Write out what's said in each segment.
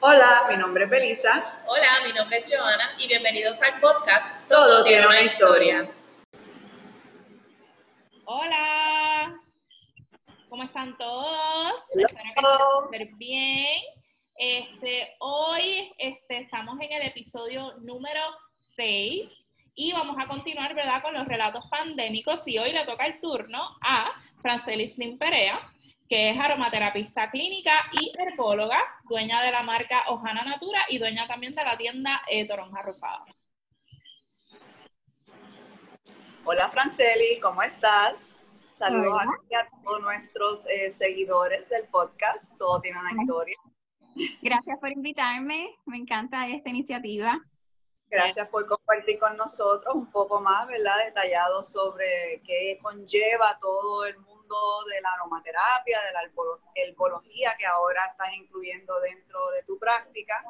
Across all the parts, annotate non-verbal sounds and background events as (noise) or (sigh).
Hola, mi nombre es Belisa. Hola, mi nombre es Joana y bienvenidos al podcast Todo, tiene una historia. Hola, ¿cómo están todos? Hello. Espero que estén súper bien. Este, hoy este, estamos en el episodio número 6 y vamos a continuar, ¿verdad?, con los relatos pandémicos y hoy le toca el turno a Francelis Limperea, que es aromaterapista clínica y herbóloga, dueña de la marca Ojana Natura y dueña también de la tienda eh, Toronja Rosada. Hola, Franceli, ¿cómo estás? Saludos Hola. aquí a todos nuestros eh, seguidores del podcast. Todo tiene una historia. Gracias por invitarme, me encanta esta iniciativa. Gracias por compartir con nosotros un poco más, ¿verdad? Detallado sobre qué conlleva todo el mundo de la aromaterapia, de la herbo- herbología que ahora estás incluyendo dentro de tu práctica.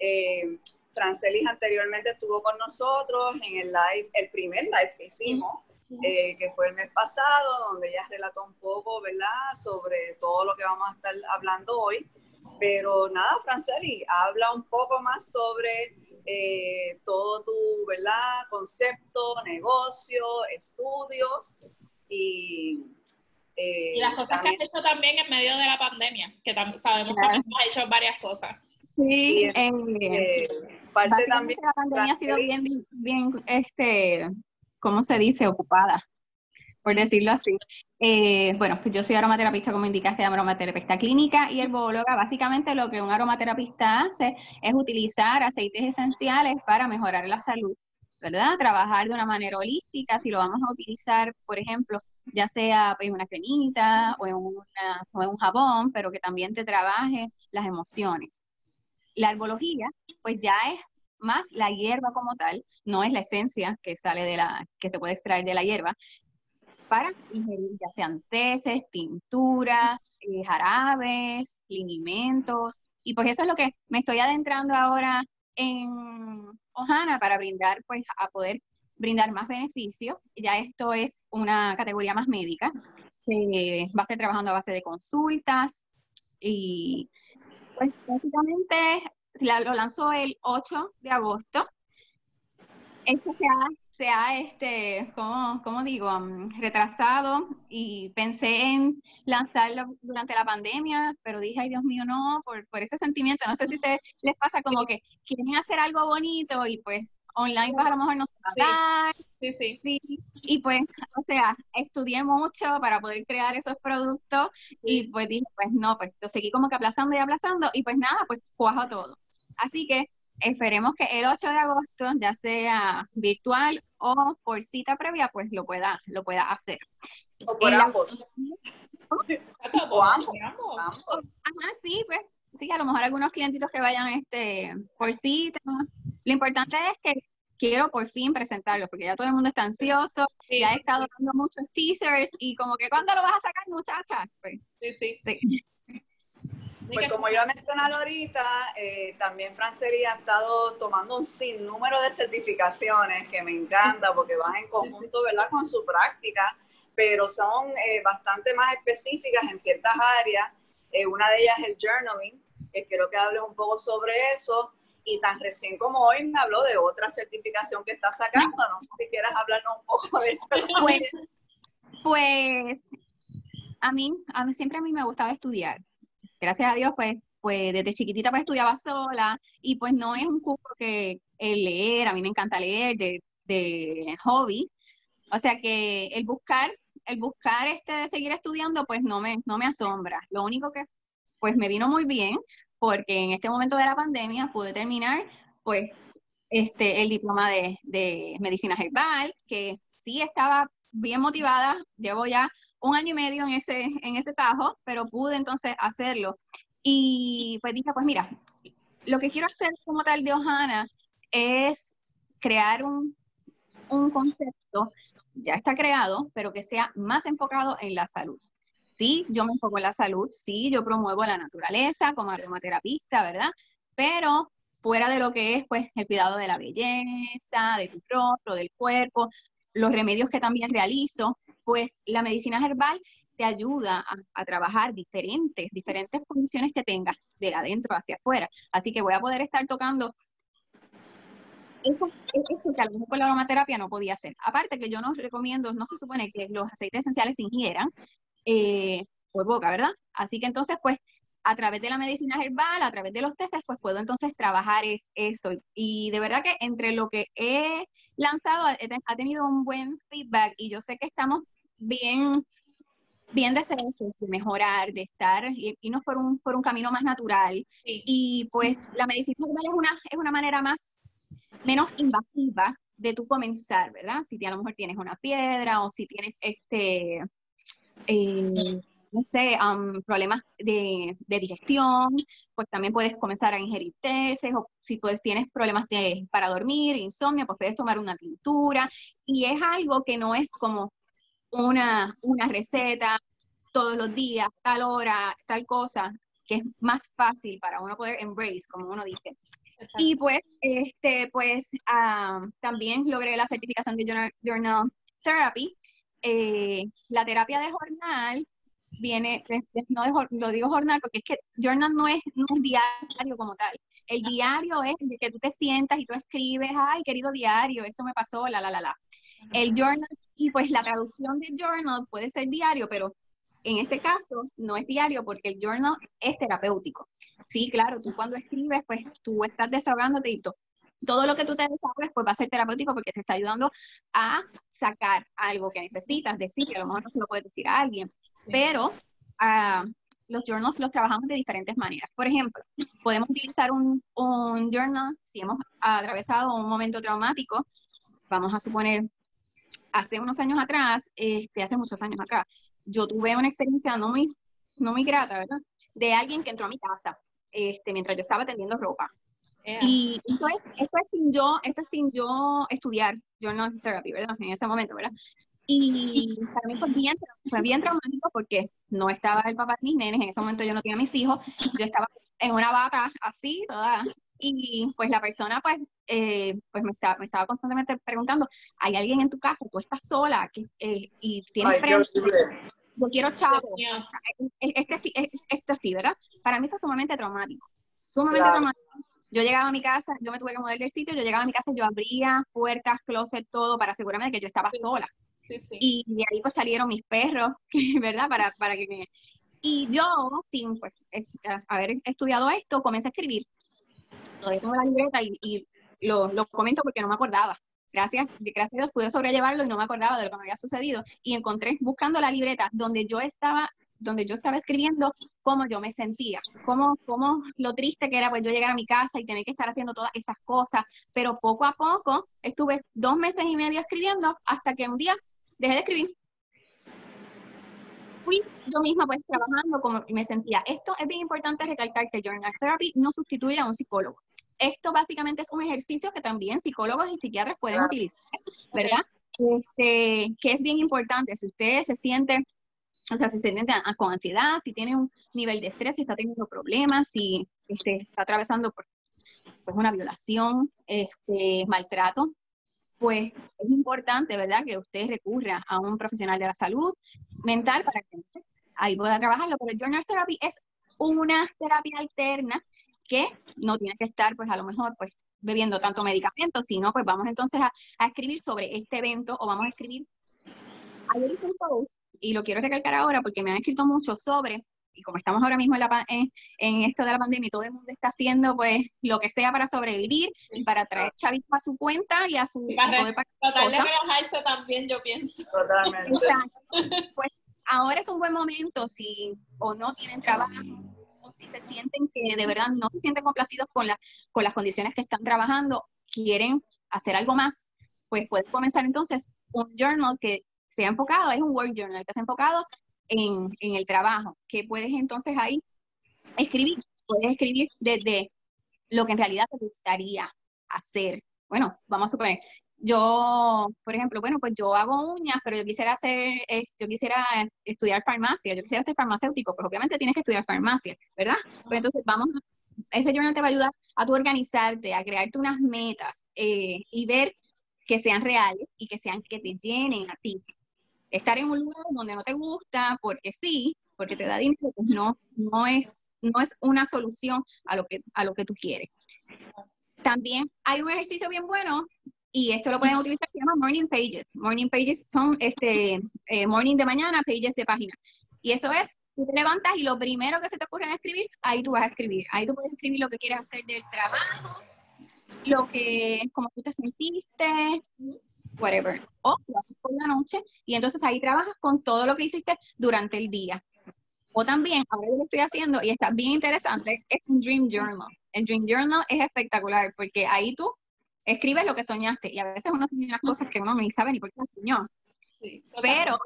Eh, Francelis anteriormente estuvo con nosotros en el live, el primer live que hicimos, eh, que fue el mes pasado, donde ella relató un poco, ¿verdad?, sobre todo lo que vamos a estar hablando hoy. Pero nada, Franceli, habla un poco más sobre eh, todo tu, ¿verdad?, concepto, negocio, estudios y... eh, Y las cosas también- que has hecho también en medio de la pandemia, que sabemos Claro. que has hecho varias cosas. Sí, Y, eh, eh, parte también... la pandemia ha sido bien, bien, este, ¿cómo se dice? Ocupada, por decirlo así. Eh, bueno, pues yo soy aromaterapista, como indicaste, aromaterapista clínica y herbóloga. Básicamente lo que un aromaterapista hace es utilizar aceites esenciales para mejorar la salud, ¿verdad? Trabajar de una manera holística, si lo vamos a utilizar, por ejemplo, ya sea en una cremita o en, o un jabón, pero que también te trabaje las emociones. La herbología, pues ya es más la hierba como tal, no es la esencia que sale de la, que se puede extraer de la hierba, para ingerir ya sean teces, tinturas, eh, jarabes, linimentos, y pues eso es lo que me estoy adentrando ahora en Ojana para brindar, pues a poder brindar más beneficio. Ya esto es una categoría más médica, que va a estar trabajando a base de consultas y pues básicamente lo lanzó el 8 de agosto. Esto se ha, se este, ¿cómo, cómo digo? Retrasado y pensé en lanzarlo durante la pandemia, pero dije, ay Dios mío, no, por, por ese sentimiento. No sé si te, les pasa como que quieren hacer algo bonito y pues online pues a lo mejor no se va a Sí. dar. Sí, sí. Sí, y pues, o sea, estudié mucho para poder crear esos productos y pues dije, pues no, pues lo seguí como que aplazando y aplazando y pues nada, pues cuajo todo. Así que esperemos que el 8 de agosto, ya sea virtual o por cita previa, pues lo pueda, lo pueda hacer. o por la- ambos, (laughs) O ambos. ambos. Ajá, sí, pues sí, a lo mejor algunos clientitos que vayan este por cita. Lo importante es que quiero por fin presentarlo, porque ya todo el mundo está ansioso, Sí, ya he estado dando muchos teasers y como que ¿cuándo lo vas a sacar, muchacha? Pues sí, sí. sí. Pues como yo he mencionado ahorita, eh, también Franceli ha estado tomando un sinnúmero de certificaciones que me encanta porque van en conjunto, ¿verdad?, con su práctica, pero son eh, bastante más específicas en ciertas áreas. Eh, una de ellas es el journaling, que quiero que hables un poco sobre eso. Y tan recién como hoy me habló de otra certificación que está sacando. No sé si quieras hablarnos un poco de eso. (laughs) Pues, pues a mí, a mí siempre a mí me gustaba estudiar. Gracias a Dios, pues, pues desde chiquitita pues estudiaba sola y pues no es un curso que el leer, a mí me encanta leer de, de hobby. O sea que el buscar, el buscar este de seguir estudiando, pues no me, no me asombra. Lo único que pues me vino muy bien, porque en este momento de la pandemia pude terminar pues este el diploma de, de medicina herbal, que sí estaba bien motivada, llevo ya un año y medio en ese, en ese tajo, pero pude entonces hacerlo. Y pues dije, pues mira, lo que quiero hacer como tal de Ojana es crear un, un concepto, ya está creado, pero que sea más enfocado en la salud. Sí, yo me enfoco en la salud, sí, yo promuevo la naturaleza como aromaterapista, ¿verdad? Pero fuera de lo que es pues el cuidado de la belleza, de tu rostro, del cuerpo, los remedios que también realizo, pues la medicina herbal te ayuda a, trabajar diferentes, diferentes condiciones que tengas de adentro hacia afuera. Así que voy a poder estar tocando eso, eso que a lo mejor con la aromaterapia no podía hacer. Aparte que yo no recomiendo, no se supone que los aceites esenciales se ingieran eh, boca, ¿verdad? Así que entonces, pues, a través de la medicina herbal, a través de los testes, pues puedo entonces trabajar es, eso. Y de verdad que entre lo que he lanzado ha tenido un buen feedback y yo sé que estamos bien bien deseosos de mejorar, de estar, y irnos por un, por un camino más natural. Y pues la medicina herbal es una, es una manera más, menos invasiva de tú comenzar, ¿verdad? Si a lo mejor tienes una piedra o si tienes este, eh, no sé, problemas de, digestión, pues también puedes comenzar a ingerir tesis, o si pues tienes problemas de, para dormir, insomnio, pues puedes tomar una tintura, y es algo que no es como una, una receta todos los días, tal hora, tal cosa, que es más fácil para uno poder embrace, como uno dice. Y pues, este, pues también logré la certificación de Journal, journal Therapy. Eh, la terapia de jornal viene, no lo digo jornal porque es que journal no es, un diario como tal. El diario es de que tú te sientas y tú escribes, ay, querido diario, esto me pasó, la, la, la, la. El journal, y pues la traducción de journal puede ser diario, pero en este caso no es diario porque el journal es terapéutico. Sí, claro, tú cuando escribes, pues tú estás desahogándote y todo, todo lo que tú te desahogues, pues va a ser terapéutico porque te está ayudando a sacar algo que necesitas decir, que a lo mejor no se lo puedes decir a alguien pero uh, los journals los trabajamos de diferentes maneras. Por ejemplo, podemos utilizar un, un journal si hemos atravesado un momento traumático, vamos a suponer, hace unos años atrás, este, hace muchos años atrás, yo tuve una experiencia no muy, no muy grata, ¿verdad? De alguien que entró a mi casa este, mientras yo estaba tendiendo ropa. Y eso es, esto es sin yo, esto es sin yo estudiar journal therapy, ¿verdad? En ese momento, ¿verdad? Y para mí fue bien, fue bien traumático porque no estaba el papá de mis nenes, en ese momento yo no tenía mis hijos, yo estaba en una vaca así, toda, y pues la persona pues, eh, pues me, estaba, me estaba constantemente preguntando, ¿hay alguien en tu casa? ¿Tú estás sola? Eh, y tienes frente, yo quiero chavo. Este, este, esto sí, ¿verdad? Para mí fue sumamente traumático, sumamente traumático. Yo llegaba a mi casa, yo me tuve que mover del sitio, yo llegaba a mi casa, yo abría puertas, closet, todo, para asegurarme de que yo estaba sola. Y de ahí pues salieron mis perros, (laughs) ¿verdad? Para, para que Y yo, sin pues haber estudiado esto, comencé a escribir. Todavía tengo la libreta y, lo, lo, comento porque no me acordaba. Gracias, gracias a Dios pude sobrellevarlo y no me acordaba de lo que me había sucedido. Y encontré, buscando la libreta, donde yo estaba donde yo estaba escribiendo cómo yo me sentía, cómo, cómo lo triste que era pues yo llegar a mi casa y tener que estar haciendo todas esas cosas, pero poco a poco estuve dos meses y medio escribiendo hasta que un día dejé de escribir. Fui yo misma pues trabajando como me sentía. Esto es bien importante recalcar que Journal Therapy no sustituye a un psicólogo. Esto básicamente es un ejercicio que también psicólogos y psiquiatras pueden utilizar, ¿verdad? Este, que es bien importante. Si ustedes se sienten, o sea, si se sienten con ansiedad, si tienen un nivel de estrés, si está teniendo problemas, si este, está atravesando pues, una violación, este, maltrato, pues es importante, ¿verdad?, que usted recurra a un profesional de la salud mental para que ahí pueda trabajarlo. Pero el Journal Therapy es una terapia alterna que no tiene que estar, pues a lo mejor, pues bebiendo tanto medicamento, sino pues vamos entonces a, a escribir sobre este evento o vamos a escribir. Ayer hice un post y lo quiero recalcar ahora porque me han escrito mucho sobre y como estamos ahora mismo en, la, en, esto de la pandemia y todo el mundo está haciendo pues lo que sea para sobrevivir y para traer chavitos a su cuenta y a su para tratar de relajarse también yo pienso. Totalmente. Pues ahora es un buen momento si o no tienen trabajo o si se sienten que de verdad no se sienten complacidos con, la, con las condiciones que están trabajando quieren hacer algo más pues puedes comenzar entonces un journal que sea enfocado, es un work journal que sea enfocado en, el trabajo, que puedes entonces ahí escribir, puedes escribir desde lo que en realidad te gustaría hacer. Bueno, vamos a suponer, yo, por ejemplo, bueno, pues yo hago uñas, pero yo quisiera hacer, yo quisiera estudiar farmacia, yo quisiera ser farmacéutico, pues obviamente tienes que estudiar farmacia, ¿verdad? Pues entonces vamos, ese journal te va a ayudar a tu organizarte, a crearte unas metas eh, y ver que sean reales y que sean que te llenen a ti. Estar en un lugar donde no te gusta, porque sí, porque te da dinero, pues no, no es, no es una solución a lo que, a lo que tú quieres. También hay un ejercicio bien bueno y esto lo pueden utilizar, se llama Morning Pages. Morning Pages son este, eh, morning de mañana, pages de página. Y eso es, tú te levantas y lo primero que se te ocurre es escribir, ahí tú vas a escribir. Ahí tú puedes escribir lo que quieres hacer del trabajo, lo que, como tú te sentiste, whatever. O por la noche y entonces ahí trabajas con todo lo que hiciste durante el día. O también, ahora yo lo estoy haciendo y está bien interesante, es un Dream Journal. El Dream Journal es espectacular porque ahí tú escribes lo que soñaste y a veces uno tiene unas cosas que uno ni sabe ni por qué soñó. pero,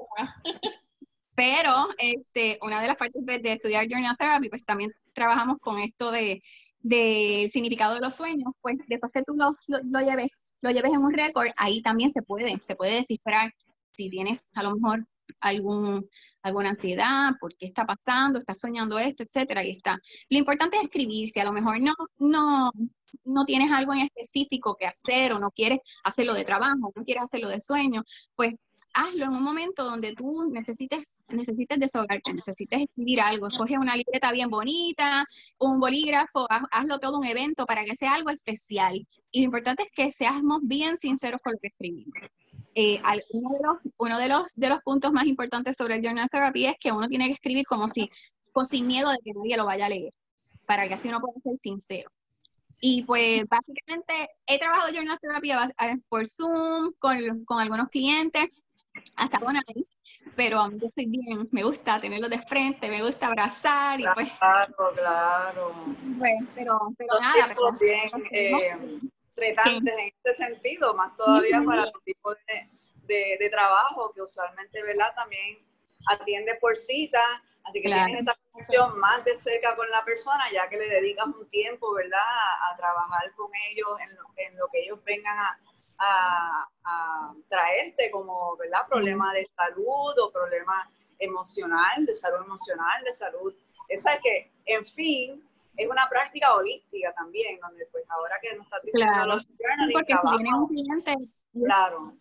pero este, una de las partes de estudiar Journal Therapy, pues también trabajamos con esto de del significado de los sueños, pues después que tú lo, lo, lleves, lo lleves en un récord, ahí también se puede, se puede descifrar si tienes a lo mejor algún, alguna ansiedad, por qué está pasando, estás soñando esto, etcétera, ahí está. Lo importante es escribir, si a lo mejor no, no, no tienes algo en específico que hacer o no quieres hacerlo de trabajo, no quieres hacerlo de sueño, pues hazlo en un momento donde tú necesites, necesites desahogarte, necesites escribir algo, escoge una libreta bien bonita, un bolígrafo, hazlo todo un evento para que sea algo especial. Y lo importante es que seamos bien sinceros con lo que escribimos. Eh, uno, de los, uno de, los, de los puntos más importantes sobre el journal therapy es que uno tiene que escribir como si, con sin miedo de que nadie lo vaya a leer, para que así uno pueda ser sincero. Y pues básicamente he trabajado journal therapy por Zoom con, con algunos clientes hasta con nariz, pero a mí yo estoy bien, me gusta tenerlo de frente, me gusta abrazar y pues... Claro, claro. Pues, pero, pero nada. Pero, bien eh, tretantes en este sentido, más todavía para los tipos de, de, trabajo que usualmente, ¿verdad? También atiende por cita, así que tienes esa conexión más de cerca con la persona, ya que le dedicas un tiempo, ¿verdad? A, trabajar con ellos en lo, en lo que ellos vengan a a, traerte como, ¿verdad? Problema de salud o problema emocional, de salud emocional, de salud. Esa es que, en fin, es una práctica holística también, donde pues ahora que nos estás diciendo claro. los porque si viene un cliente, claro.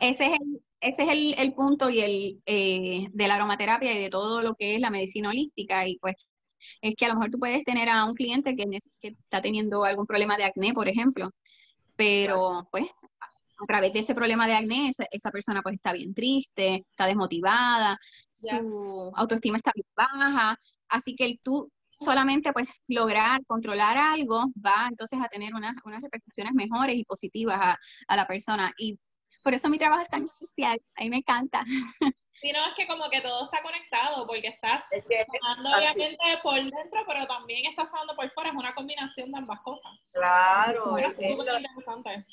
Ese es el, ese es el, el punto y el eh, de la aromaterapia y de todo lo que es la medicina holística y pues es que a lo mejor tú puedes tener a un cliente que, que está teniendo algún problema de acné, por ejemplo, pero pues a través de ese problema de acné, esa, persona pues está bien triste, está desmotivada, su autoestima está bien baja, así que el tú solamente pues lograr controlar algo va entonces a tener unas, unas repercusiones mejores y positivas a, a, la persona. Y por eso mi trabajo es tan especial, a mí me encanta. (laughs) Sí, no, es que como que todo está conectado, porque estás sanando obviamente por dentro, pero también estás sanando por fuera, es una combinación de ambas cosas. Claro, es, es, interesante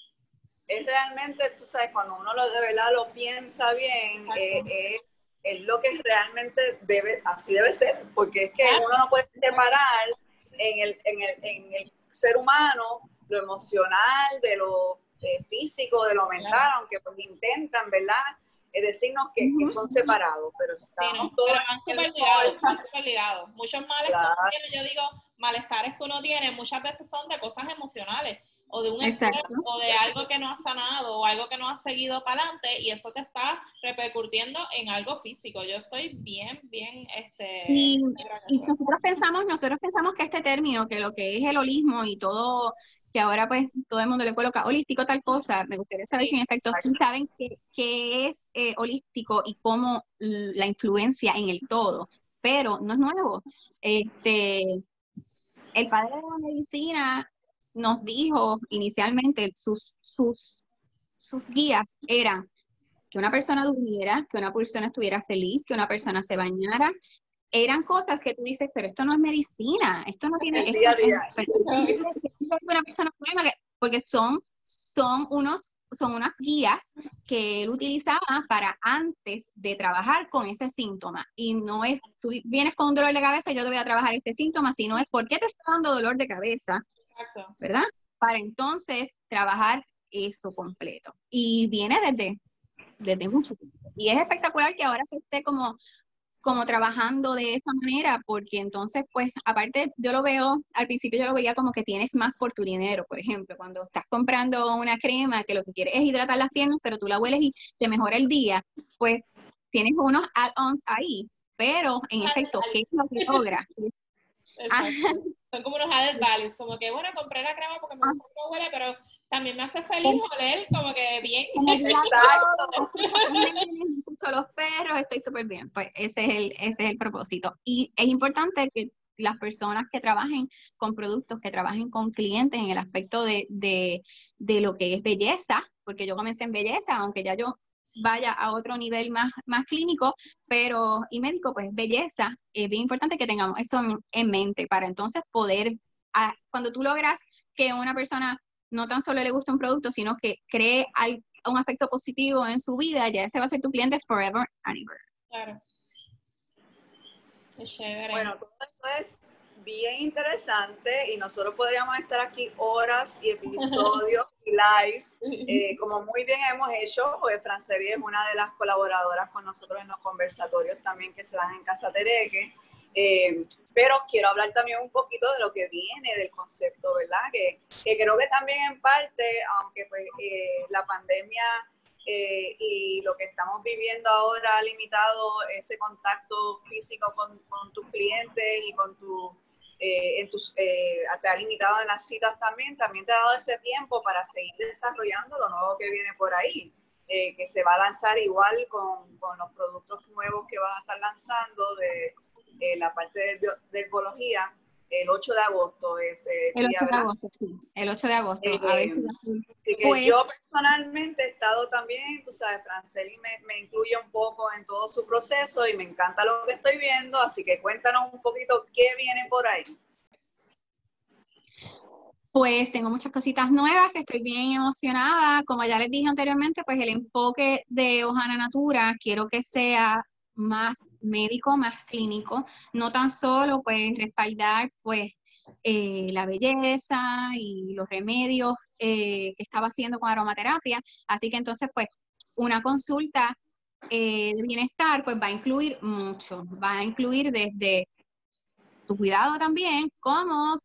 es realmente, tú sabes, cuando uno lo de verdad lo piensa bien, eh, es lo que realmente debe, así debe ser, porque es que uno no puede separar en el, en el, en el ser humano lo emocional de lo eh, físico, de lo mental, aunque pues intentan, ¿verdad? Es decirnos que, que, son separados, pero estamos todos. Pero van súper ligados, van súper ligados. Muchos males que uno tiene, yo digo, malestares que uno tiene, muchas veces son de cosas emocionales o de un estrés o de algo que no has sanado o algo que no has seguido para adelante y eso te está repercutiendo en algo físico. Yo estoy bien, bien, este... Y, nosotros pensamos, nosotros pensamos que este término, que lo que es el holismo y todo, que ahora pues todo el mundo le coloca holístico tal cosa, me gustaría saber si en efecto sí saben qué, es eh, holístico y cómo la influencia en el todo, pero no es nuevo. Este, el padre de la medicina nos dijo inicialmente, sus, sus, sus guías eran que una persona durmiera, que una persona estuviera feliz, que una persona se bañara. Eran cosas que tú dices, pero esto no es medicina, esto no tiene... Esto, una persona porque son, son, unos, son unas guías que él utilizaba para antes de trabajar con ese síntoma. Y no es, tú vienes con un dolor de cabeza, yo te voy a trabajar este síntoma, sino es, ¿por qué te está dando dolor de cabeza? ¿Verdad? Para entonces trabajar eso completo. Y viene desde, desde mucho tiempo. Y es espectacular que ahora se esté como, como trabajando de esa manera, porque entonces, pues, aparte, yo lo veo, al principio yo lo veía como que tienes más por tu dinero, por ejemplo, cuando estás comprando una crema que lo que quieres es hidratar las piernas, pero tú la hueles y te mejora el día, pues tienes unos add-ons ahí, pero en efecto, ¿qué es lo que logra? (laughs) Son como unos added values, como que bueno, compré la crema porque me gusta cómo huele, pero también me hace feliz oler como que bien. (laughs) Escucho los perros, estoy súper bien. Pues ese es, el, ese es el propósito. Y es importante que las personas que trabajen con productos, que trabajen con clientes en el aspecto de, de, de lo que es belleza, porque yo comencé en belleza, aunque ya yo vaya a otro nivel más, más clínico, pero y médico, pues belleza, es bien importante que tengamos eso en, mente para entonces poder, cuando tú logras que una persona no tan solo le guste un producto, sino que cree un aspecto positivo en su vida, ya ese va a ser tu cliente forever and ever. Claro. Bueno, todo esto es bien interesante y nosotros podríamos estar aquí horas y episodios (laughs) y lives, eh, como muy bien hemos hecho, pues Francevi es una de las colaboradoras con nosotros en los conversatorios también que se dan en Casa Tereque. Eh, pero quiero hablar también un poquito de lo que viene del concepto, ¿verdad? Que, que creo que también en parte, aunque pues eh, la pandemia y lo que estamos viviendo ahora ha limitado ese contacto físico con, con tus clientes y con tu eh, en tus, eh, te ha limitado en las citas también, también te ha dado ese tiempo para seguir desarrollando lo nuevo que viene por ahí, eh, que se va a lanzar igual con, con, los productos nuevos que vas a estar lanzando de la parte de, de el 8 de agosto es el 8 de agosto, sí, el 8 de agosto. a ver así que pues yo personalmente he estado también, tú sabes, Franceli me, me, incluye un poco en todo su proceso y me encanta lo que estoy viendo, así que cuéntanos un poquito qué viene por ahí. Pues tengo muchas cositas nuevas que estoy bien emocionada. Como ya les dije anteriormente, pues el enfoque de Ojana Natura quiero que sea más médico, más clínico, no tan solo pues respaldar pues eh, la belleza y los remedios eh, que estaba haciendo con aromaterapia. Así que entonces pues una consulta eh, de bienestar pues va a incluir mucho, va a incluir desde tu cuidado también, como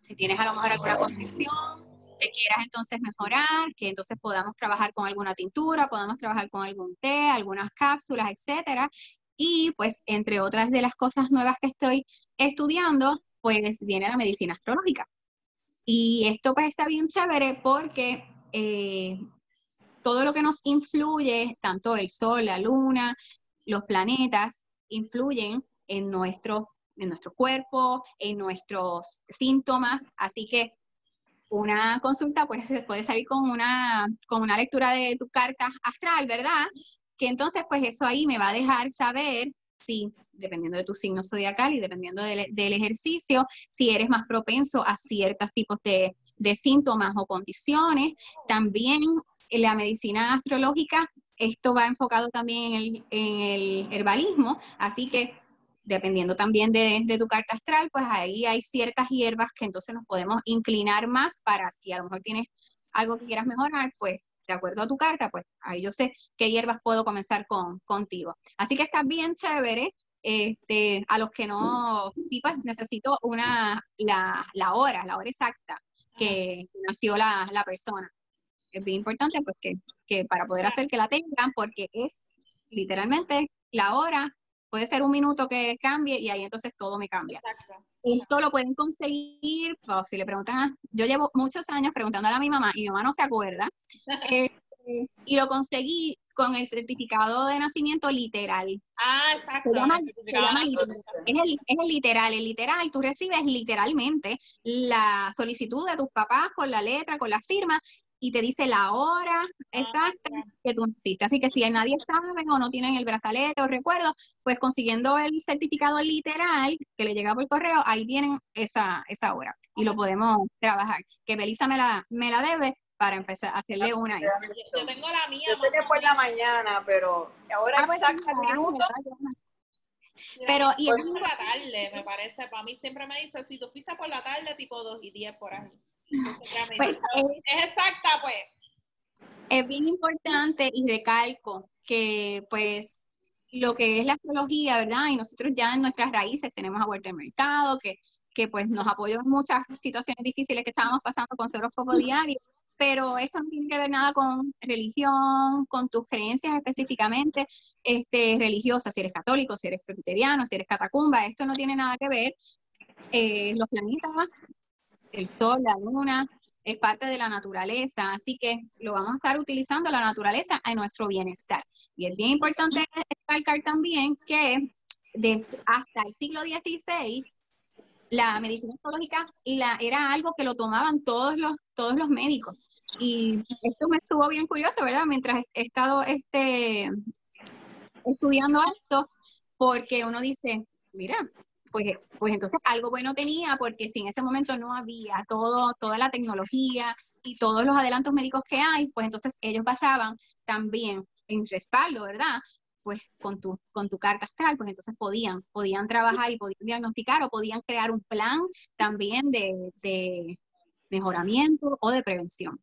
si tienes a lo mejor alguna condición que quieras entonces mejorar, que entonces podamos trabajar con alguna tintura, podamos trabajar con algún té, algunas cápsulas, etcétera. Y pues entre otras de las cosas nuevas que estoy estudiando, pues viene la medicina astrológica. Y esto pues está bien chévere porque eh, todo lo que nos influye, tanto el sol, la luna, los planetas, influyen en nuestro, en nuestro cuerpo, en nuestros síntomas. Así que una consulta pues puede salir con una, con una lectura de tu carta astral, ¿verdad? Que entonces pues eso ahí me va a dejar saber si, dependiendo de tu signo zodiacal y dependiendo del, ejercicio, si eres más propenso a ciertos tipos de, síntomas o condiciones. También en la medicina astrológica, esto va enfocado también en el, en el herbalismo, así que dependiendo también de, tu carta astral, pues ahí hay ciertas hierbas que entonces nos podemos inclinar más para si a lo mejor tienes algo que quieras mejorar, pues de acuerdo a tu carta, pues ahí yo sé qué hierbas puedo comenzar con, contigo. Así que está bien chévere. Este, a los que no, sí, pues necesito una, la, la hora, la hora exacta que nació la, la persona. Es bien importante pues que, que para poder hacer que la tengan, porque es literalmente la hora puede ser un minuto que cambie y ahí entonces todo me cambia. Exacto. Esto lo pueden conseguir, si le preguntan, yo llevo muchos años preguntándole a mi mamá y mi mamá no se acuerda, (laughs) eh, y lo conseguí con el certificado de nacimiento literal. Ah, exacto. Es, el, es el literal. El literal, tú recibes literalmente la solicitud de tus papás con la letra, con la firma, y te dice la hora exacta que tú naciste. Así que si nadie sabe o no tienen el brazalete o recuerdo, pues consiguiendo el certificado literal que le llega por correo, ahí tienen esa, esa hora y lo podemos trabajar. Que Belisa me la, me la debe para empezar a hacerle una. Yo tengo la mía. Yo sé que fue la mañana, pero ahora ah, pues el minuto. Pero y es por la tarde, me parece. Para mí siempre me dice, si tú fuiste por la tarde, tipo 2 y 10 por ahí. Pues, es, exacta, pues. Es bien importante y recalco que, pues, lo que es la astrología, ¿verdad? Y nosotros ya en nuestras raíces tenemos a Huerta Mercado, que, que pues nos apoyó en muchas situaciones difíciles que estábamos pasando con poco Diario, pero esto no tiene que ver nada con religión, con tus creencias específicamente este, religiosas, si eres católico, si eres presbiteriano, si eres catacumba, esto no tiene nada que ver. Eh, los planetas, el sol, la luna, es parte de la naturaleza, así que lo vamos a estar utilizando la naturaleza a nuestro bienestar. Y es bien importante recalcar también que desde hasta el siglo XVI la medicina astrológica y la, era algo que lo tomaban todos los, todos los médicos. Y esto me estuvo bien curioso, ¿verdad? Mientras he estado este, estudiando esto, porque uno dice, mira, pues, pues entonces algo bueno tenía, porque si en ese momento no había todo, toda la tecnología y todos los adelantos médicos que hay, pues entonces ellos basaban también en respaldo, ¿verdad? Pues con tu, con tu carta astral, pues entonces podían, podían trabajar y podían diagnosticar o podían crear un plan también de, de mejoramiento o de prevención.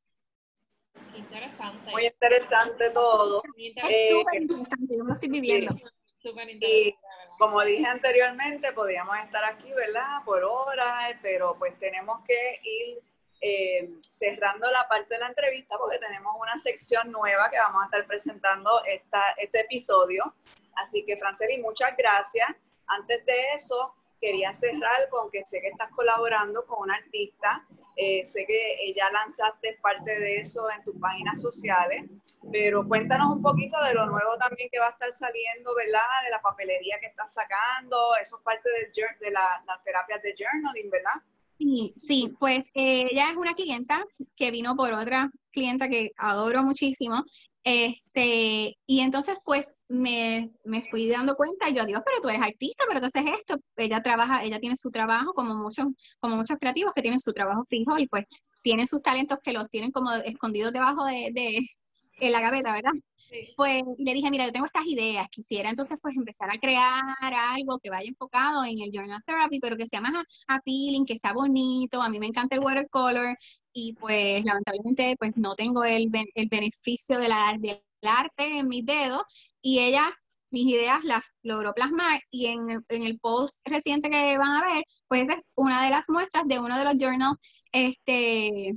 Interesante. Muy interesante todo. Es súper interesante, yo lo estoy viviendo. Súper interesante como dije anteriormente, podríamos estar aquí, ¿verdad? Por horas, pero pues tenemos que ir eh, cerrando la parte de la entrevista porque tenemos una sección nueva que vamos a estar presentando esta, este episodio. Así que, Franceli, muchas gracias. Antes de eso, quería cerrar con que sé que estás colaborando con una artista, eh, sé que ya lanzaste parte de eso en tus páginas sociales, pero cuéntanos un poquito de lo nuevo también que va a estar saliendo, ¿verdad? De la papelería que estás sacando, eso es parte de, la, las terapias de journaling, ¿verdad? Sí, sí, pues eh, ella es una clienta que vino por otra clienta que adoro muchísimo este, y entonces, pues, me, fui dando cuenta, yo, digo, pero tú eres artista, pero tú haces esto. Ella trabaja, ella tiene su trabajo, como muchos, como muchos creativos que tienen su trabajo fijo y pues tienen sus talentos que los tienen como escondidos debajo de, de la gaveta, ¿verdad? Pues le dije, mira, yo tengo estas ideas, quisiera entonces pues empezar a crear algo que vaya enfocado en el journal therapy, pero que sea más appealing, que sea bonito, a mí me encanta el watercolor y pues lamentablemente pues no tengo el, el beneficio de la, del arte en mis dedos y ella mis ideas las logró plasmar y en, en, el post reciente que van a ver, pues esa es una de las muestras de uno de los journals, este,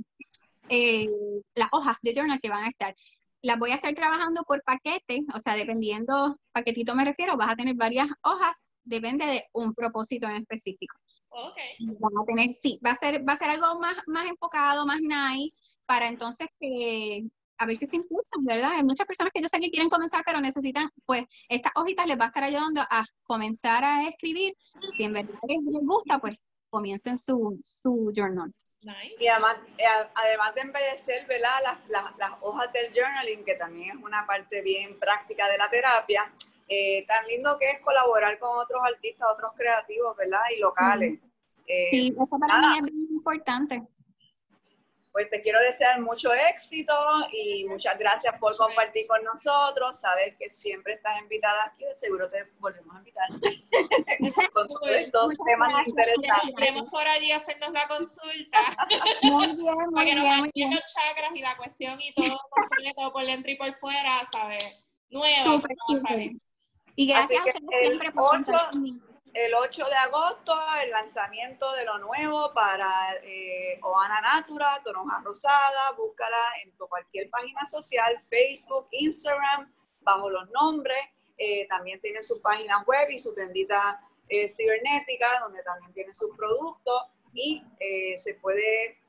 eh, las hojas de journal que van a estar las voy a estar trabajando por paquete, o sea, dependiendo, paquetito me refiero, vas a tener varias hojas, depende de un propósito en específico. Ok. Van a tener, sí, va a ser, va a ser algo más, más enfocado, más nice, para entonces que a ver si se impulsan, ¿verdad? Hay muchas personas que yo sé que quieren comenzar, pero necesitan, pues, estas hojitas les va a estar ayudando a comenzar a escribir. Si en verdad les, gusta, pues, comiencen su, su journal. Y además, eh, además de embellecer ¿verdad? Las, las, hojas del journaling, que también es una parte bien práctica de la terapia, eh, tan lindo que es colaborar con otros artistas, otros creativos, ¿verdad? Y locales. Eh, sí, eso para mí es muy importante pues te quiero desear mucho éxito y muchas gracias por compartir con nosotros. Sabes que siempre estás invitada aquí, seguro te volvemos a invitar (laughs) con estos temas interesantes. Queremos por allí hacernos la consulta. (laughs) Muy bien, muy Para que nos bien. los chakras y la cuestión y todo completo por dentro y por fuera, ¿sabes? Nueva. Súper, Y gracias a siempre por 8, el 8 de agosto el lanzamiento de lo nuevo para eh, Oana Natura, Tonoja Rosada, búscala en cualquier página social, Facebook, Instagram, bajo los nombres. Eh, también tiene su página web y su tendita eh, cibernética, donde también tiene sus productos y eh, se puede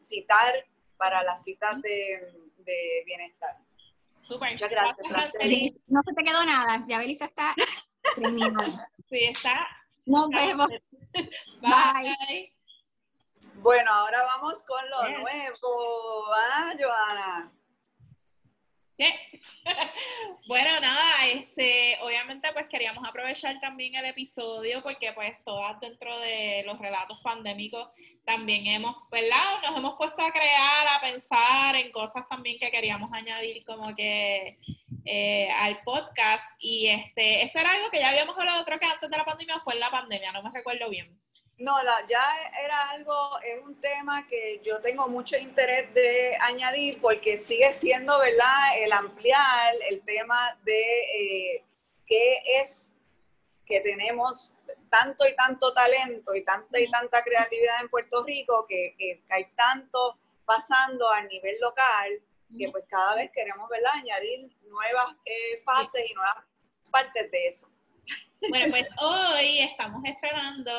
citar para las citas de, bienestar. Super. Muchas gracias, No se te quedó nada, ya Belisa está (laughs) Sí, está. Nos vemos. (laughs) Bye. Bueno, ahora vamos con lo nuevo, ¿ah, Joana? ¿Qué? (laughs) bueno, nada, este, obviamente pues queríamos aprovechar también el episodio porque pues todas dentro de los relatos pandémicos también hemos, ¿verdad? Nos hemos puesto a crear, a pensar en cosas también que queríamos añadir como que eh, al podcast y este, esto era algo que ya habíamos hablado creo que antes de la pandemia fue en la pandemia, no me recuerdo bien. No, ya era algo, es un tema que yo tengo mucho interés de añadir porque sigue siendo, ¿verdad?, el ampliar el tema de eh, qué es que tenemos tanto y tanto talento y tanta y tanta creatividad en Puerto Rico que, que hay tanto pasando a nivel local, que pues cada vez queremos ¿verdad? añadir nuevas eh, fases y nuevas partes de eso. Bueno, pues hoy estamos estrenando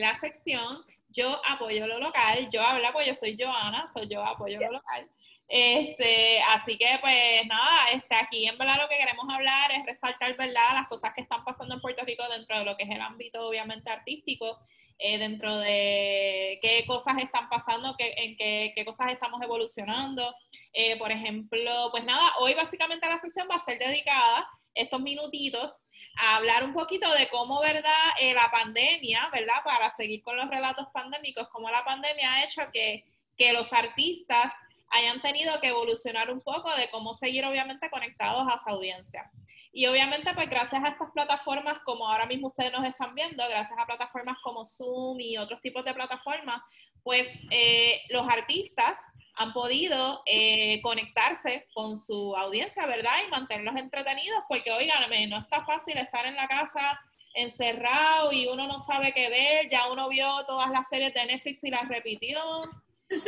la sección Yo apoyo lo local. Yo hablo, pues yo soy Joana, soy yo apoyo lo local. Este, así que pues nada, este, aquí en verdad lo que queremos hablar es resaltar, ¿verdad? Las cosas que están pasando en Puerto Rico dentro de lo que es el ámbito obviamente artístico, eh, dentro de qué cosas están pasando, qué, en qué, qué, cosas estamos evolucionando. Eh, por ejemplo, pues nada, hoy básicamente la sesión va a ser dedicada estos minutitos a hablar un poquito de cómo, ¿verdad? Eh, la pandemia, ¿verdad? Para seguir con los relatos pandémicos, cómo la pandemia ha hecho que, que los artistas hayan tenido que evolucionar un poco de cómo seguir obviamente conectados a su audiencia. Y obviamente pues gracias a estas plataformas como ahora mismo ustedes nos están viendo, gracias a plataformas como Zoom y otros tipos de plataformas, pues eh, los artistas han podido eh, conectarse con su audiencia, ¿verdad? Y mantenerlos entretenidos, porque oiganme, no está fácil estar en la casa encerrado y uno no sabe qué ver, ya uno vio todas las series de Netflix y las repitió,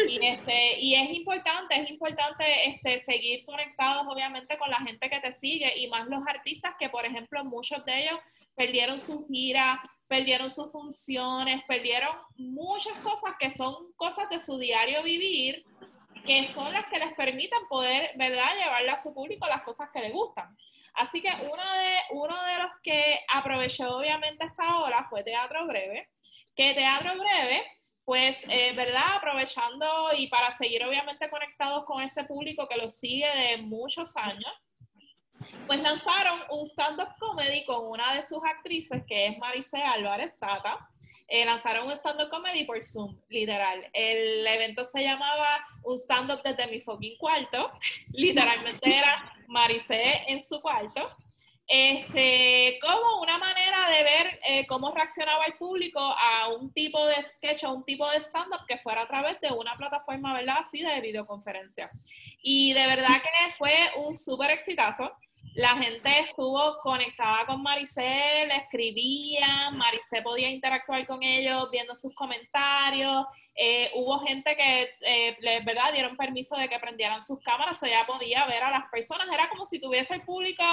y, este, y es importante, es importante este, seguir conectados obviamente con la gente que te sigue y más los artistas que, por ejemplo, muchos de ellos perdieron su gira, perdieron sus funciones, perdieron muchas cosas que son cosas de su diario vivir, que son las que les permiten poder, ¿verdad?, llevarle a su público las cosas que les gustan. Así que uno de, uno de los que aprovechó obviamente esta hora fue Teatro Breve, que Teatro Breve pues, eh, ¿verdad? Aprovechando y para seguir obviamente conectados con ese público que los sigue de muchos años, pues lanzaron un stand-up comedy con una de sus actrices, que es Marice Álvarez Tata. Eh, lanzaron un stand-up comedy por Zoom, literal. El evento se llamaba un stand-up desde mi fucking cuarto. (laughs) Literalmente era Marice en su cuarto este, como una manera de ver eh, cómo reaccionaba el público a un tipo de sketch o un tipo de stand-up que fuera a través de una plataforma, ¿verdad? Así de videoconferencia. Y de verdad que fue un súper exitazo. La gente estuvo conectada con Maricel, escribían, Maricel podía interactuar con ellos viendo sus comentarios. Eh, hubo gente que, eh, ¿verdad?, dieron permiso de que prendieran sus cámaras, o ya podía ver a las personas. Era como si tuviese el público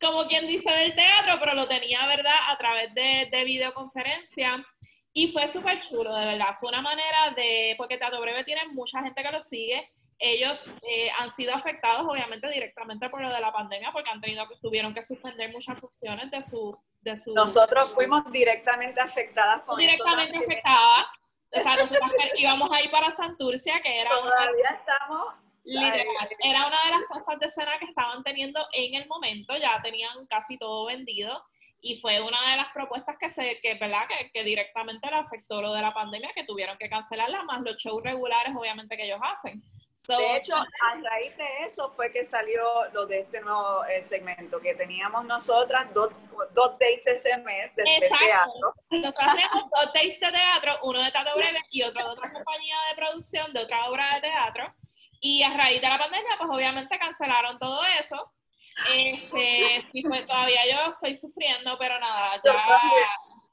como quien dice del teatro, pero lo tenía, ¿verdad?, a través de, de videoconferencia. Y fue súper chulo, de verdad. Fue una manera de, porque Teatro Breve tiene mucha gente que lo sigue. Ellos eh, han sido afectados, obviamente, directamente por lo de la pandemia, porque han tenido, tuvieron que suspender muchas funciones de su... De su Nosotros fuimos directamente afectadas con Directamente afectadas. O sea, nosotros (laughs) íbamos ahí para Santurcia, que era... Todavía estamos Literal, era una de las puestas de escena que estaban teniendo en el momento, ya tenían casi todo vendido y fue una de las propuestas que se que verdad que, que, directamente le afectó lo de la pandemia que tuvieron que cancelarla más los shows regulares obviamente que ellos hacen. De hecho a raíz de eso fue que salió lo de este nuevo eh, segmento que teníamos nosotras dos, dos dates ese mes de, teatro. Nosotros tenemos (laughs) dos dates de teatro uno de teatro breve y otro de otra compañía de producción de otra obra de teatro y a raíz de la pandemia, pues obviamente cancelaron todo eso. Este, sí, pues todavía yo estoy sufriendo, pero nada, ya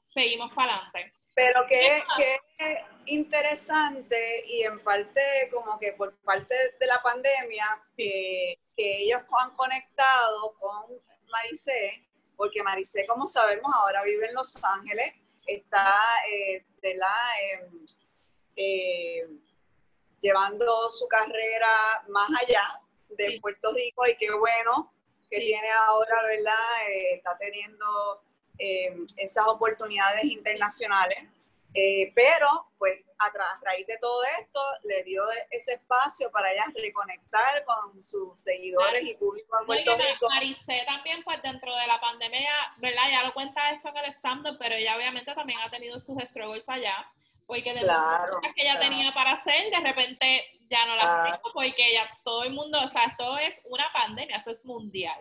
seguimos para adelante. Pero qué, qué interesante y en parte como que por parte de la pandemia que, que ellos han conectado con Maricé, porque Maricé, como sabemos, ahora vive en Los Ángeles, está eh, de la... Em, eh, llevando su carrera más allá de Puerto Rico y qué bueno que tiene ahora, ¿verdad? Eh, está teniendo eh, esas oportunidades internacionales. Eh, pero, pues, a, raíz de todo esto, le dio ese espacio para ella reconectar con sus seguidores y público en Puerto Rico. Maricé también, pues, dentro de la pandemia, ¿verdad? Ya lo cuenta esto en el stand-up, pero ella obviamente también ha tenido sus struggles allá porque de las cosas que ella tenía para hacer, de repente ya no las ah. tengo porque ya todo el mundo, o sea, esto es una pandemia, esto es mundial.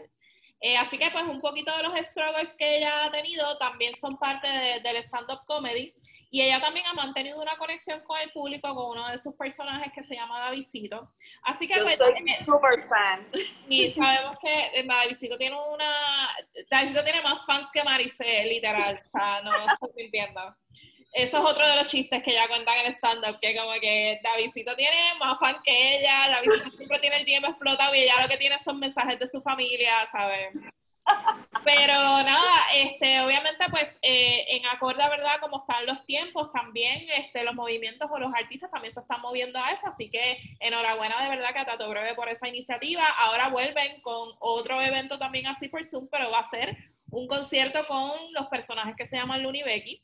Eh, así que pues un poquito de los struggles que ella ha tenido también son parte del stand-up comedy y ella también ha mantenido una conexión con el público con uno de sus personajes que se llama Davidito. Así que Yo pues, soy eh, super fan. (laughs) Y sabemos que eh, Davidito tiene una Davidito tiene más fans que Maricel, literal, o sea, no estoy mintiendo. Eso es otro de los chistes que ella cuenta en el stand-up, que como que Davidito tiene más fan que ella, Davidito siempre tiene el tiempo explotado y ella lo que tiene son mensajes de su familia, ¿sabes? Pero nada, este, obviamente, pues eh, en acorde, ¿verdad? Como están los tiempos, también este, los movimientos o los artistas también se están moviendo a eso, así que enhorabuena de verdad que a Tato Breve por esa iniciativa. Ahora vuelven con otro evento también así por Zoom, pero va a ser un concierto con los personajes que se llaman Luni Becky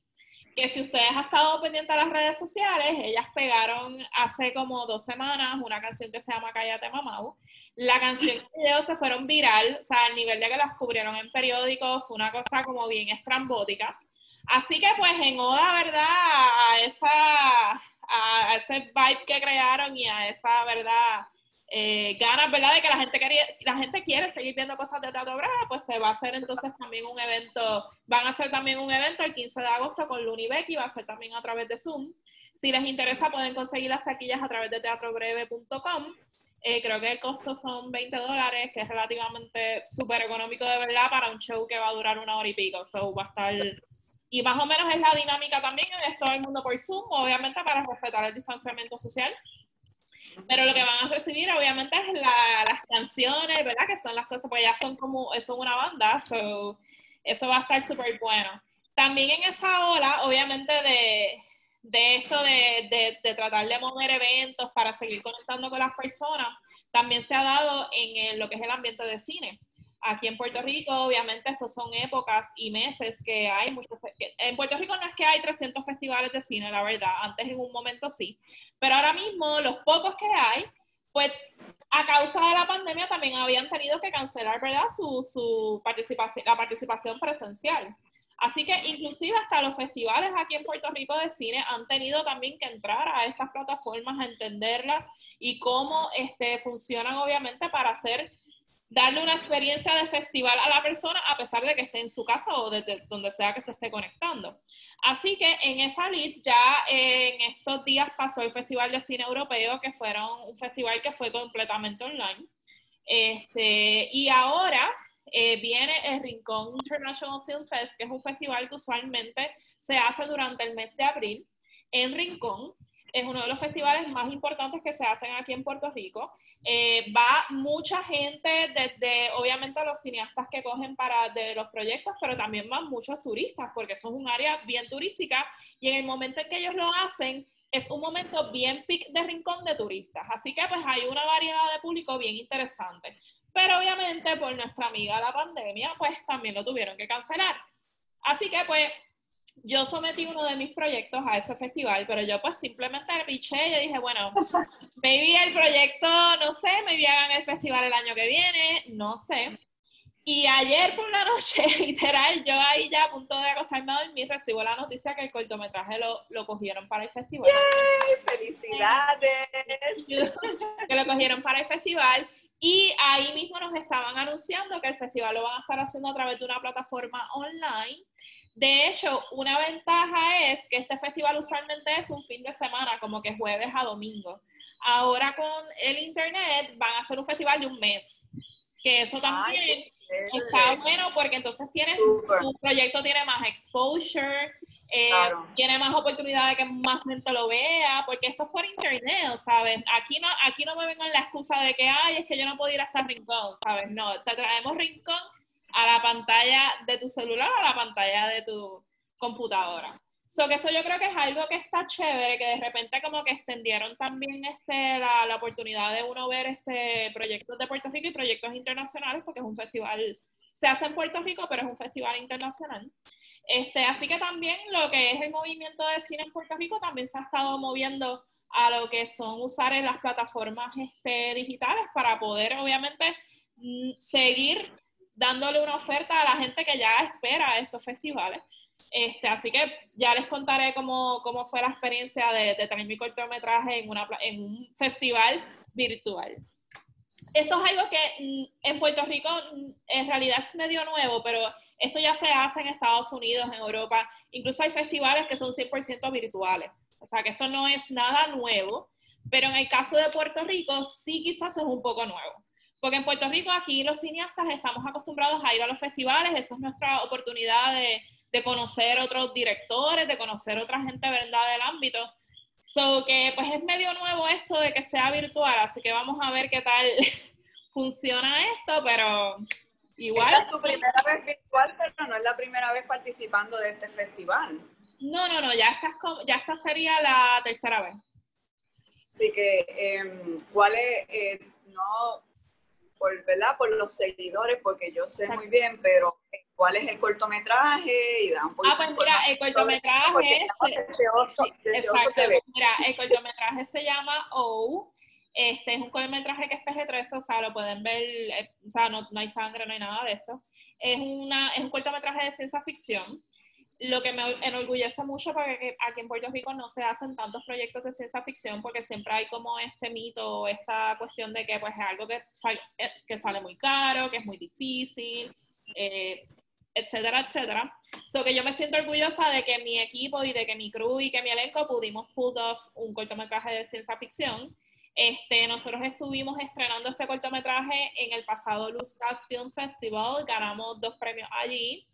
que si ustedes han estado pendientes a las redes sociales, ellas pegaron hace como dos semanas una canción que se llama Cállate Mamau. La canción y el video se fueron viral, o sea, al nivel de que las cubrieron en periódicos, fue una cosa como bien estrambótica. Así que pues en Oda, ¿verdad? A esa, a ese vibe que crearon y a esa, ¿verdad? Eh, ganas, ¿verdad? De que la gente, quería, la gente quiere seguir viendo cosas de Teatro Breve, pues se va a hacer entonces también un evento, van a hacer también un evento el 15 de agosto con Luni Becky, va a ser también a través de Zoom. Si les interesa, pueden conseguir las taquillas a través de teatrobreve.com. Eh, creo que el costo son 20 dólares, que es relativamente súper económico de verdad para un show que va a durar una hora y pico. So, va a estar... Y más o menos es la dinámica también, es todo el mundo por Zoom, obviamente para respetar el distanciamiento social. Pero lo que van a recibir, obviamente, es las canciones, ¿verdad? Que son las cosas, pues ya son como, son una banda, so, eso va a estar súper bueno. También en esa hora, obviamente, de, de esto de, de, tratar de mover eventos para seguir conectando con las personas, también se ha dado en lo que es el ambiente de cine aquí en Puerto Rico, obviamente, estos son épocas y meses que hay muchos. En Puerto Rico no es que hay 300 festivales de cine, la verdad. Antes en un momento sí. Pero ahora mismo, los pocos que hay, pues a causa de la pandemia también habían tenido que cancelar, ¿verdad? Su, su participación, la participación presencial. Así que inclusive hasta los festivales aquí en Puerto Rico de cine han tenido también que entrar a estas plataformas a entenderlas y cómo este, funcionan obviamente para hacer darle una experiencia de festival a la persona a pesar de que esté en su casa o desde donde sea que se esté conectando. Así que en esa lid ya en estos días pasó el Festival de Cine Europeo, que fueron un festival que fue completamente online. Este, y ahora eh, viene el Rincón International Film Fest, que es un festival que usualmente se hace durante el mes de abril en Rincón es uno de los festivales más importantes que se hacen aquí en Puerto Rico. Eh, va mucha gente, desde obviamente los cineastas que cogen para de los proyectos, pero también van muchos turistas, porque eso es un área bien turística y en el momento en que ellos lo hacen, es un momento bien pic de rincón de turistas. Así que pues hay una variedad de público bien interesante. Pero obviamente por nuestra amiga la pandemia, pues también lo tuvieron que cancelar. Así que pues yo sometí uno de mis proyectos a ese festival, pero yo pues simplemente biché y dije, bueno, maybe el proyecto, no sé, maybe hagan el festival el año que viene, no sé. Y ayer por la noche, (laughs) literal, yo ahí ya a punto de acostarme a dormir, recibo la noticia que el cortometraje lo, lo cogieron para el festival. ¡Felicidades! que lo cogieron para el festival. Y ahí mismo nos estaban anunciando que el festival lo van a estar haciendo a través de una plataforma online de hecho, una ventaja es que este festival usualmente es un fin de semana, como que jueves a domingo. Ahora con el internet van a hacer un festival de un mes, que eso también está bueno porque entonces tienes, tu proyecto tiene más exposure, eh, tiene más oportunidad de que más gente lo vea, porque esto es por internet, ¿sabes? Aquí no, aquí no me vengan la excusa de que, ay, es que yo no puedo ir hasta Rincón, ¿sabes? No, te traemos Rincón a la pantalla de tu celular a la pantalla de tu computadora. So que eso yo creo que es algo que está chévere, que de repente como que extendieron también este, la, la oportunidad de uno ver este proyectos de Puerto Rico y proyectos internacionales, porque es un festival, se hace en Puerto Rico, pero es un festival internacional. Este, así que también lo que es el movimiento de cine en Puerto Rico también se ha estado moviendo a lo que son usar en las plataformas este, digitales para poder obviamente mm, seguir dándole una oferta a la gente que ya espera estos festivales. Este, así que ya les contaré cómo, cómo fue la experiencia de, de, tener mi cortometraje en, una, en un festival virtual. Esto es algo que mm, en Puerto Rico mm, en realidad es medio nuevo, pero esto ya se hace en Estados Unidos, en Europa. Incluso hay festivales que son 100% virtuales. O sea que esto no es nada nuevo, pero en el caso de Puerto Rico sí quizás es un poco nuevo. Porque en Puerto Rico aquí los cineastas estamos acostumbrados a ir a los festivales, esa es nuestra oportunidad de, de conocer otros directores, de conocer otra gente, ¿verdad?, del ámbito. So que pues es medio nuevo esto de que sea virtual, así que vamos a ver qué tal (laughs) funciona esto, pero igual. Esta es tu primera vez virtual, pero no es la primera vez participando de este festival. No, no, no, ya esta, ya esta sería la tercera vez. Así que, eh, ¿cuál es, eh, no, por, ¿verdad? por los seguidores, porque yo sé muy bien, pero cuál es el cortometraje y da un Ah, pues mira, el cortometraje, mira, el cortometraje se llama O. Este es un cortometraje que es PG-13, o sea, lo pueden ver, eh, o sea, no, no, hay sangre, no hay nada de esto. Es, una, es un cortometraje de ciencia ficción lo que me enorgullece mucho porque aquí en Puerto Rico no se hacen tantos proyectos de ciencia ficción porque siempre hay como este mito, esta cuestión de que pues es algo que sale, eh, que sale muy caro, que es muy difícil, eh, etcétera, etcétera. So que yo me siento orgullosa de que mi equipo y de que mi crew y que mi elenco pudimos pull off un cortometraje de ciencia ficción. Este, nosotros estuvimos estrenando este cortometraje en el pasado Luz Film Festival, ganamos dos premios allí.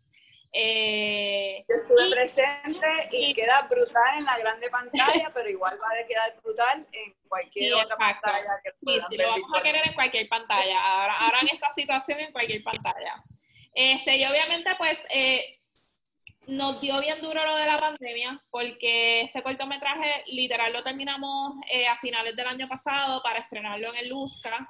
Eh, Yo estuve presente y, queda brutal en la grande pantalla, pero igual va a quedar brutal en cualquier otra pantalla. Que sí, sí, lo vamos a querer en cualquier pantalla. Ahora, ahora en esta situación en cualquier pantalla. Este, y obviamente, pues, eh, nos dio bien duro lo de la pandemia, porque este cortometraje literal lo terminamos eh, a finales del año pasado para estrenarlo en el Luzca.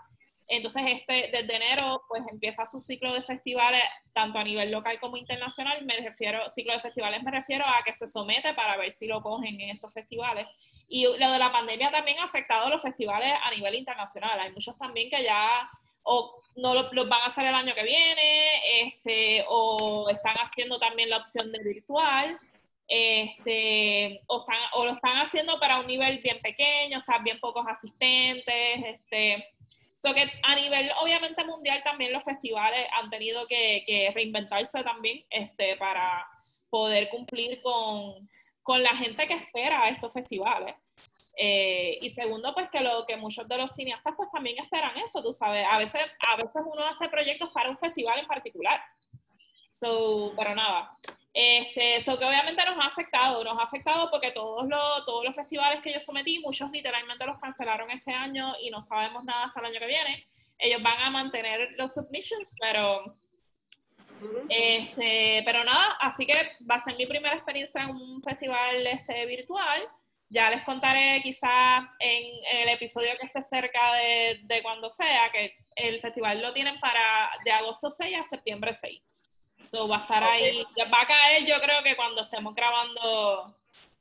Entonces, este, desde enero, pues empieza su ciclo de festivales, tanto a nivel local como internacional. Me refiero, ciclo de festivales me refiero a que se somete para ver si lo cogen en estos festivales. Y lo de la pandemia también ha afectado a los festivales a nivel internacional. Hay muchos también que ya o no los van a hacer el año que viene, este, o están haciendo también la opción de virtual. Este, o, están, o lo están haciendo para un nivel bien pequeño, o sea, bien pocos asistentes, este, So que a nivel, obviamente, mundial también los festivales han tenido que, reinventarse también este, para poder cumplir con, la gente que espera estos festivales. Eh, y segundo, pues que lo que muchos de los cineastas pues también esperan eso, tú sabes, a veces, a veces uno hace proyectos para un festival en particular. So, pero nada, este, eso que obviamente nos ha afectado, nos ha afectado porque todos los, todos los festivales que yo sometí, muchos literalmente los cancelaron este año y no sabemos nada hasta el año que viene. Ellos van a mantener los submissions, pero, este, pero nada, así que va a ser mi primera experiencia en un festival este, virtual. Ya les contaré quizás en, el episodio que esté cerca de, de cuando sea, que el festival lo tienen para de agosto 6 a septiembre 6. So va a estar ahí, va a caer yo creo que cuando estemos grabando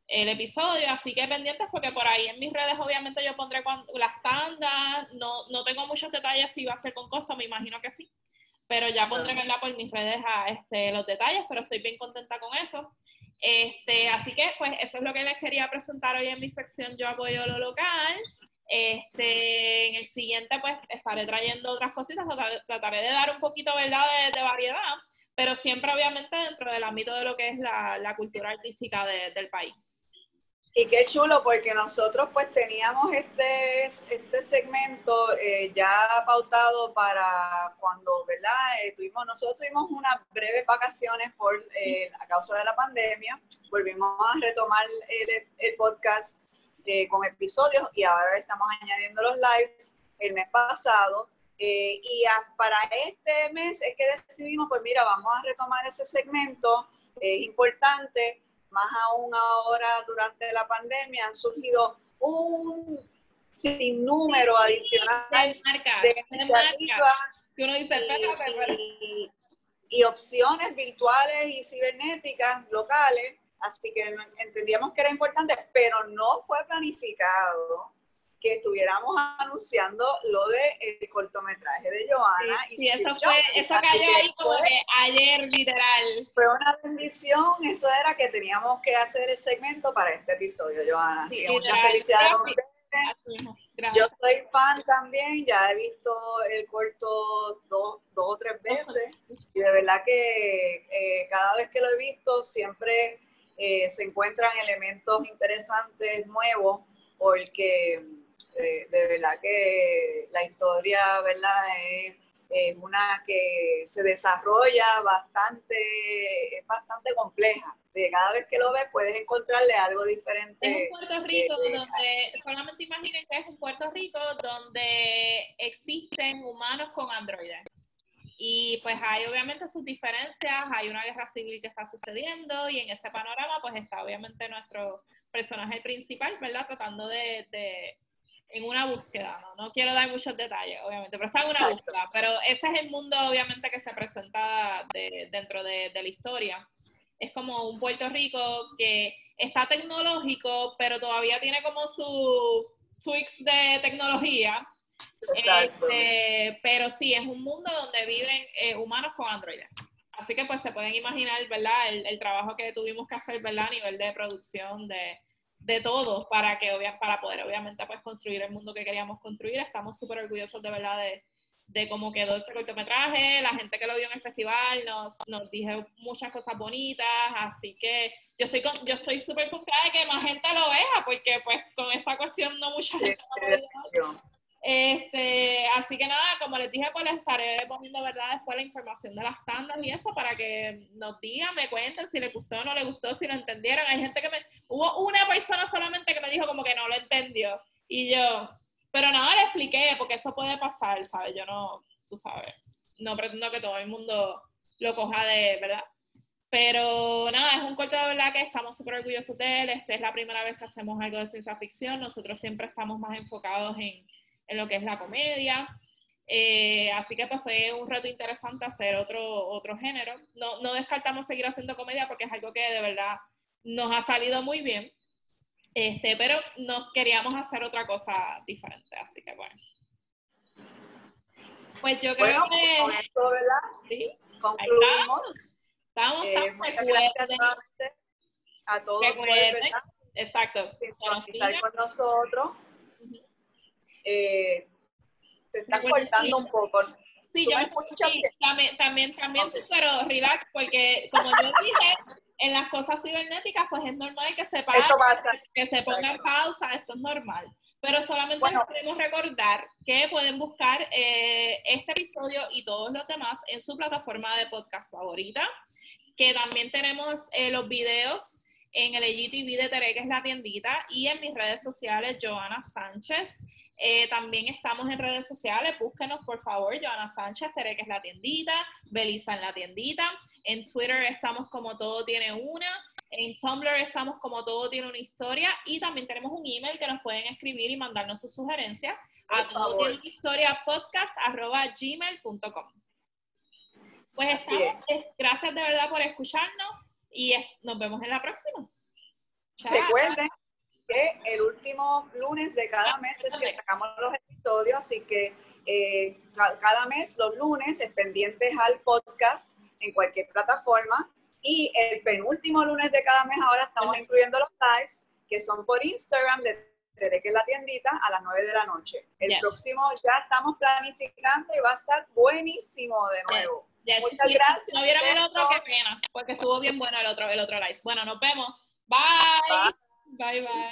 el episodio, así que pendientes porque por ahí en mis redes obviamente yo pondré las tandas, no, no tengo muchos detalles si va a ser con costo, me imagino que sí, pero ya pondré por mis redes a, este, los detalles, pero estoy bien contenta con eso. Este, así que pues eso es lo que les quería presentar hoy en mi sección Yo apoyo lo local. Este, en el siguiente pues estaré trayendo otras cositas, trataré de dar un poquito ¿verdad? de variedad pero siempre obviamente dentro del ámbito de lo que es la, cultura artística del país. Y qué chulo, porque nosotros pues teníamos este, este segmento eh, ya pautado para cuando, ¿verdad? Eh, tuvimos, nosotros tuvimos unas breves vacaciones por eh, a causa de la pandemia, volvimos a retomar el, el podcast con episodios y ahora estamos añadiendo los lives el mes pasado eh, y para este mes es que decidimos, pues mira, vamos a retomar ese segmento, es importante, más aún ahora durante la pandemia han surgido un sinnúmero adicional de, marcas, de, marcas, que uno dice, y, y opciones virtuales y cibernéticas locales, así que entendíamos que era importante, pero no fue planificado que estuviéramos anunciando lo de el cortometraje de Joana. Sí, y eso, fue, eso cayó ahí como que ayer, literal. Fue una bendición, eso era que teníamos que hacer el segmento para este episodio, Joana. Sí, muchas felicidades. Yo soy fan también, ya he visto el corto dos, dos o tres veces y de verdad que eh, cada vez que lo he visto siempre eh, se encuentran elementos interesantes, nuevos, porque de, verdad que la historia, ¿verdad? Es es una que se desarrolla bastante, es bastante compleja. cada vez que lo ves puedes encontrarle algo diferente. Es un Puerto Rico donde, solamente imaginen que es un Puerto Rico donde existen humanos con androides. Y pues hay obviamente sus diferencias, hay una guerra civil que está sucediendo y en ese panorama pues está obviamente nuestro personaje principal, ¿verdad? Tratando de, de en una búsqueda, ¿no? No quiero dar muchos detalles, obviamente, pero está en una búsqueda. Pero ese es el mundo, obviamente, que se presenta dentro de, de, la historia. Es como un Puerto Rico que está tecnológico, pero todavía tiene como su tweaks de tecnología, este, pero sí, es un mundo donde viven eh, humanos con androides. Así que pues se pueden imaginar, ¿verdad? El, trabajo que tuvimos que hacer, ¿verdad? A nivel de producción de, de todo para, que, para poder obviamente pues construir el mundo que queríamos construir. Estamos súper orgullosos de verdad de, de cómo quedó ese cortometraje, la gente que lo vio en el festival nos, nos dijo muchas cosas bonitas, así que yo estoy con, yo estoy súper confiada de que más gente lo vea, porque pues con esta cuestión no mucha gente lo este, así que nada, como les dije, pues les estaré poniendo, ¿verdad? Después la información de las tandas y eso para que nos digan, me cuenten si les gustó o no les gustó, si lo entendieron. Hay gente que me... Hubo una persona solamente que me dijo como que no lo entendió. Y yo, pero nada, le expliqué, porque eso puede pasar, ¿sabes? Yo no, tú sabes, no pretendo que todo el mundo lo coja de, ¿verdad? Pero nada, es un corto de verdad que estamos súper orgullosos de él. Esta es la primera vez que hacemos algo de ciencia ficción. Nosotros siempre estamos más enfocados en en lo que es la comedia. Eh, así que pues fue un reto interesante hacer otro, otro género. No, no descartamos seguir haciendo comedia porque es algo que de verdad nos ha salido muy bien. Este, pero nos queríamos hacer otra cosa diferente, así que bueno. Pues yo creo que... Con esto, ¿verdad? Sí, concluimos. Estamos, eh, estamos, a todos por, ¿verdad? Exacto. estar con nosotros eh, te estás cortando un poco. Sí, yo sí, también, también, también pero relax, porque como yo dije, en las cosas cibernéticas, pues es normal que se pare, que se ponga en pausa, esto es normal. Pero solamente queremos recordar que pueden buscar eh, este episodio y todos los demás en su plataforma de podcast favorita, que también tenemos eh, los videos en el IGTV de Tere, que es la tiendita, y en mis redes sociales, Joana Sánchez. Eh, también estamos en redes sociales, búsquenos por favor, Joana Sánchez, Tere, que es la tiendita, Belisa en la tiendita. En Twitter estamos como todo tiene una. En Tumblr estamos como todo tiene una historia. Y también tenemos un email que nos pueden escribir y mandarnos sus sugerencias a todo tiene una historia podcast gmail.com. Pues estamos, gracias de verdad por escucharnos y nos vemos en la próxima. Recuerden que el último lunes de cada mes es que sacamos los episodios, así que eh, cada mes, los lunes, es pendientes al podcast en cualquier plataforma. Y el penúltimo lunes de cada mes ahora estamos incluyendo los lives, que son por Instagram de Tere, que es la tiendita, a las 9 de la noche. El próximo ya estamos planificando y va a estar buenísimo de nuevo. Muchas gracias. Si no vieron el otro, qué pena, porque estuvo bien bueno el otro, el otro live. Bueno, nos vemos. Bye. Bye, bye.